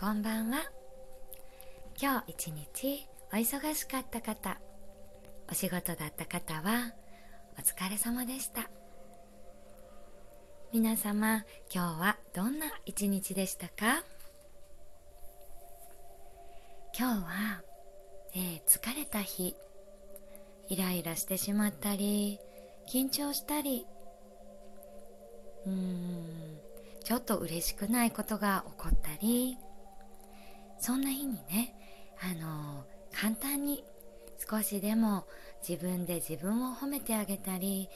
こんばんは。今日一日お忙しかった方お仕事だった方はお疲れ様でした。皆様今日はどんな一日でしたか？今日は、えー、疲れた日イライラしてしまったり緊張したりうーんちょっと嬉しくないことが起こったりそんな日にねあの簡単に少しでも自分で自分を褒めてあげたり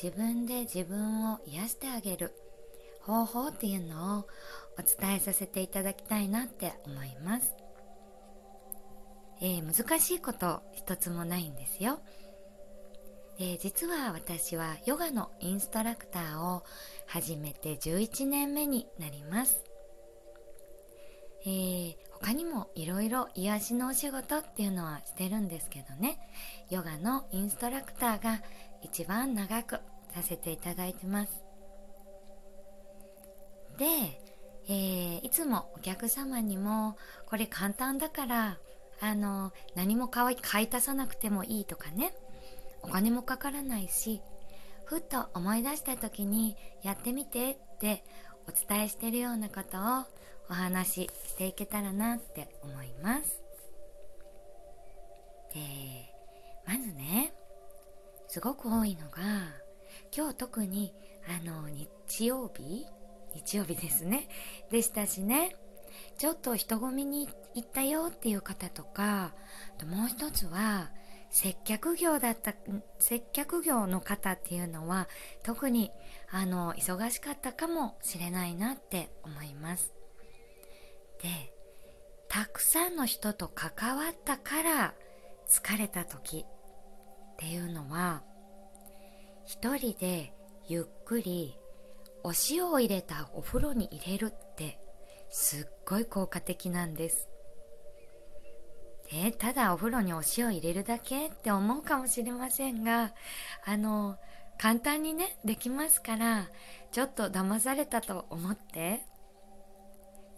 自分で自分を癒してあげる方法っていうのをお伝えさせていただきたいなって思います、えー、難しいこと一つもないんですよ。えー、実は私はヨガのインストラクターを始めて11年目になります、えー、他にもいろいろ癒しのお仕事っていうのはしてるんですけどね。ヨガのインストラクターが一番長くさせていただいてます。で、えー、いつもお客様にもこれ簡単だからあの何も買い足さなくてもいいとかね。お金もかからないしふっと思い出した時にやってみてってお伝えしてるようなことをお話ししていけたらなって思います。でまずねすごく多いのが今日特にあの日曜日日曜日ですね でしたしねちょっと人混みに行ったよっていう方とかもう一つは接客業だった接客業の方っていうのは特にあの忙しかったかもしれないなって思います。でたくさんの人と関わったから疲れた時っていうのは一人でゆっくりお塩を入れたお風呂に入れるってすっごい効果的なんです。え、ただお風呂にお塩入れるだけって思うかもしれませんがあの簡単にねできますからちょっと騙されたと思って。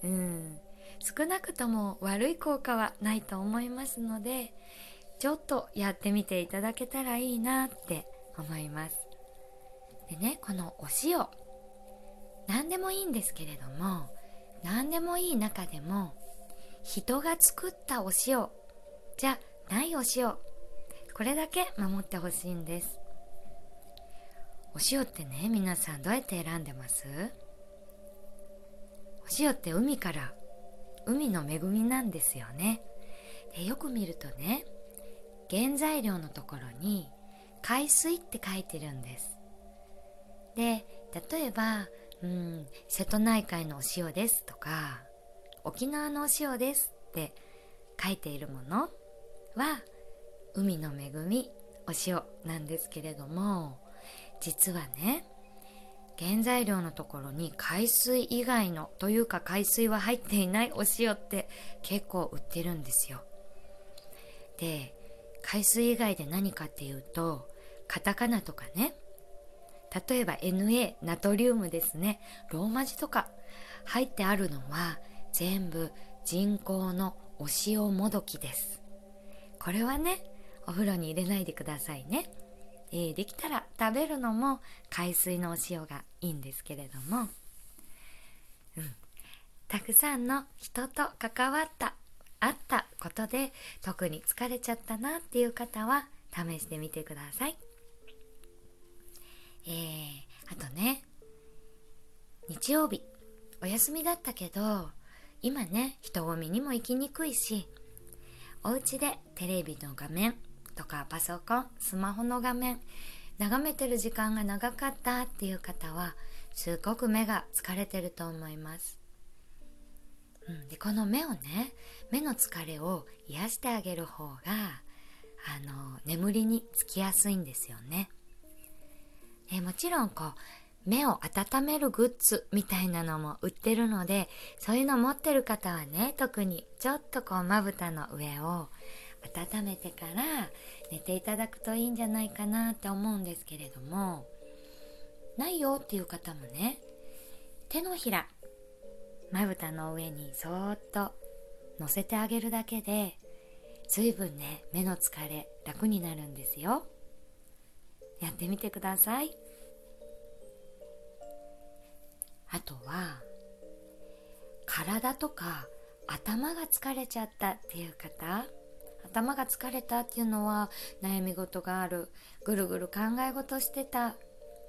うん。少なくとも悪い効果はないと思いますのでちょっとやってみていただけたらいいなって思います。でねこのお塩。何でもいいんですけれども何でもいい中でも人が作ったお塩じゃないお塩これだけ守ってほしいんです。お塩ってね皆さんどうやって選んでます？お塩って海から海の恵みなんですよね。でよく見るとね原材料のところに海水って書いてるんです。で例えばうん瀬戸内海のお塩ですとか沖縄のお塩ですって書いているものは海の恵みお塩なんですけれども実はね原材料のところに海水以外のというか海水は入っていないお塩って結構売ってるんですよ。で海水以外で何かっていうとカタカナとかね。例えば NA ナトリウムですね。ローマ字とか入ってあるのは全部人工のお塩もどきです。これはねお風呂に入れないでくださいね、えー、できたら食べるのも海水のお塩がいいんですけれども。うん。たくさんの人と関わったあったことで特に疲れちゃったなっていう方は試してみてください。えー、あとね日曜日お休みだったけど今ね人混みにも行きにくいしお家でテレビの画面とかパソコンスマホの画面眺めてる時間が長かったっていう方はすっごく目が疲れてると思います、うん、でこの目をね目の疲れを癒してあげる方があの眠りにつきやすいんですよね。えもちろんこう目を温めるグッズみたいなのも売ってるのでそういうの持ってる方はね特にちょっとこうまぶたの上を温めてから寝ていただくといいんじゃないかなって思うんですけれどもないよっていう方もね手のひらまぶたの上にそーっと乗せてあげるだけで随分ね目の疲れ楽になるんですよ。やってみてください。あとは体とか頭が疲れちゃったっていう方頭が疲れたっていうのは悩み事があるぐるぐる考え事してた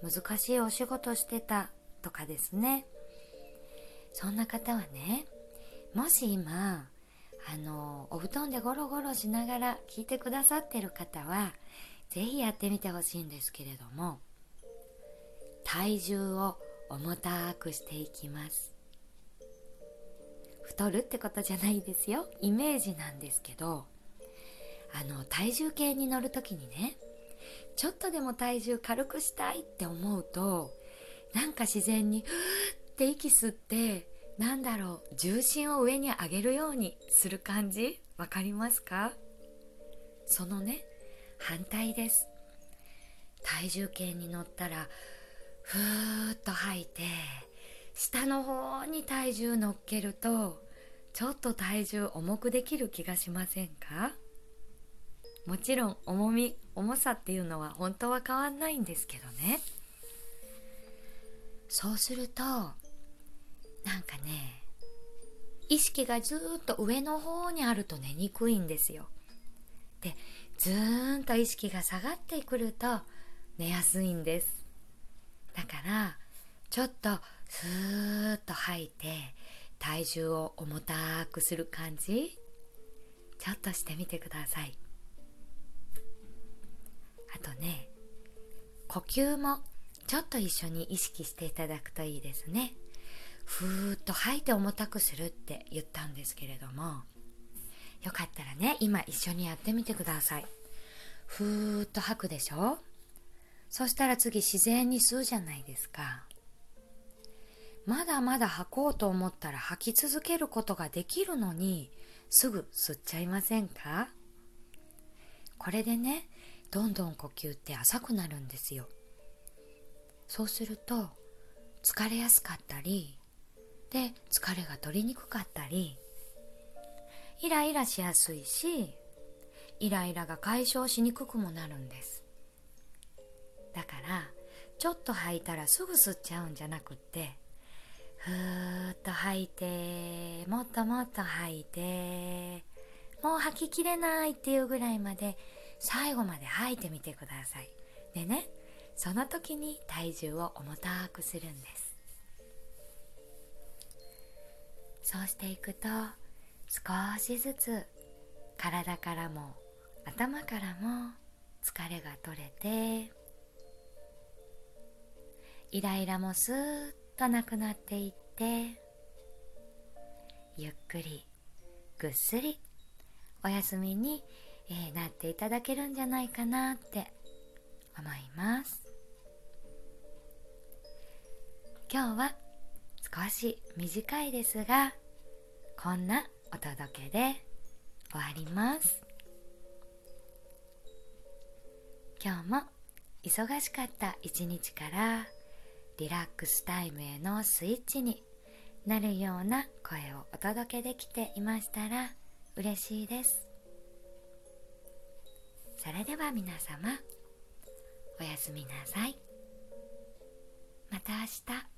難しいお仕事してたとかですね。そんな方はねもし今あのお布団でゴロゴロしながら聞いてくださってる方は是非やってみてほしいんですけれども体重を重たくしていきます。太るってことじゃないですよ。イメージなんですけどあの体重計に乗る時にねちょっとでも体重軽くしたいって思うとなんか自然にふーって息吸ってなんだろう重心を上に上げるようにする感じ？わかりますか？そのね反対です。体重計に乗ったらふーっと吐いて下の方に体重乗っけるとちょっと体重重くできる気がしませんか？もちろん重み重さっていうのは本当は変わんないんですけどね。そうするとなんかね意識がずっと上の方にあると寝にくいんですよ。でずーんと意識が下がってくると寝やすいんです。だからちょっとスーッと吐いて体重を重たくする感じ？ちょっとしてみてください。あとね呼吸もちょっと一緒に意識していただくといいですね。ふーっと吐いて重たくするって言ったんですけれどもよかったらね今一緒にやってみてください。ふーっと吐くでしょ？そしたら次自然に吸うじゃないですか。まだまだ吐こうと思ったら吐き続けることができるのにすぐ吸っちゃいませんか？これでねどんどん呼吸って浅くなるんですよ。そうすると疲れやすかったりで疲れが取りにくかったりイライラしやすいしイライラが解消しにくくもなるんです。だからちょっと吐いたらすぐ吸っちゃうんじゃなくってふーっと吐いてもっともっと吐いてもう吐ききれないっていうぐらいまで最後まで吐いてみてください。でねその時に体重を重たくするんです。そうしていくと少しずつ体からも頭からも疲れが取れてイライラもスーッとなくなっていってゆっくりぐっすりお休みに、えー、なっていただけるんじゃないかなって思います。今日は少し短いですがこんなお届けで終わります。今日も忙しかった一日からリラックスタイムへのスイッチになるような声をお届けできていましたら嬉しいです。それでは皆様おやすみなさい。また明日。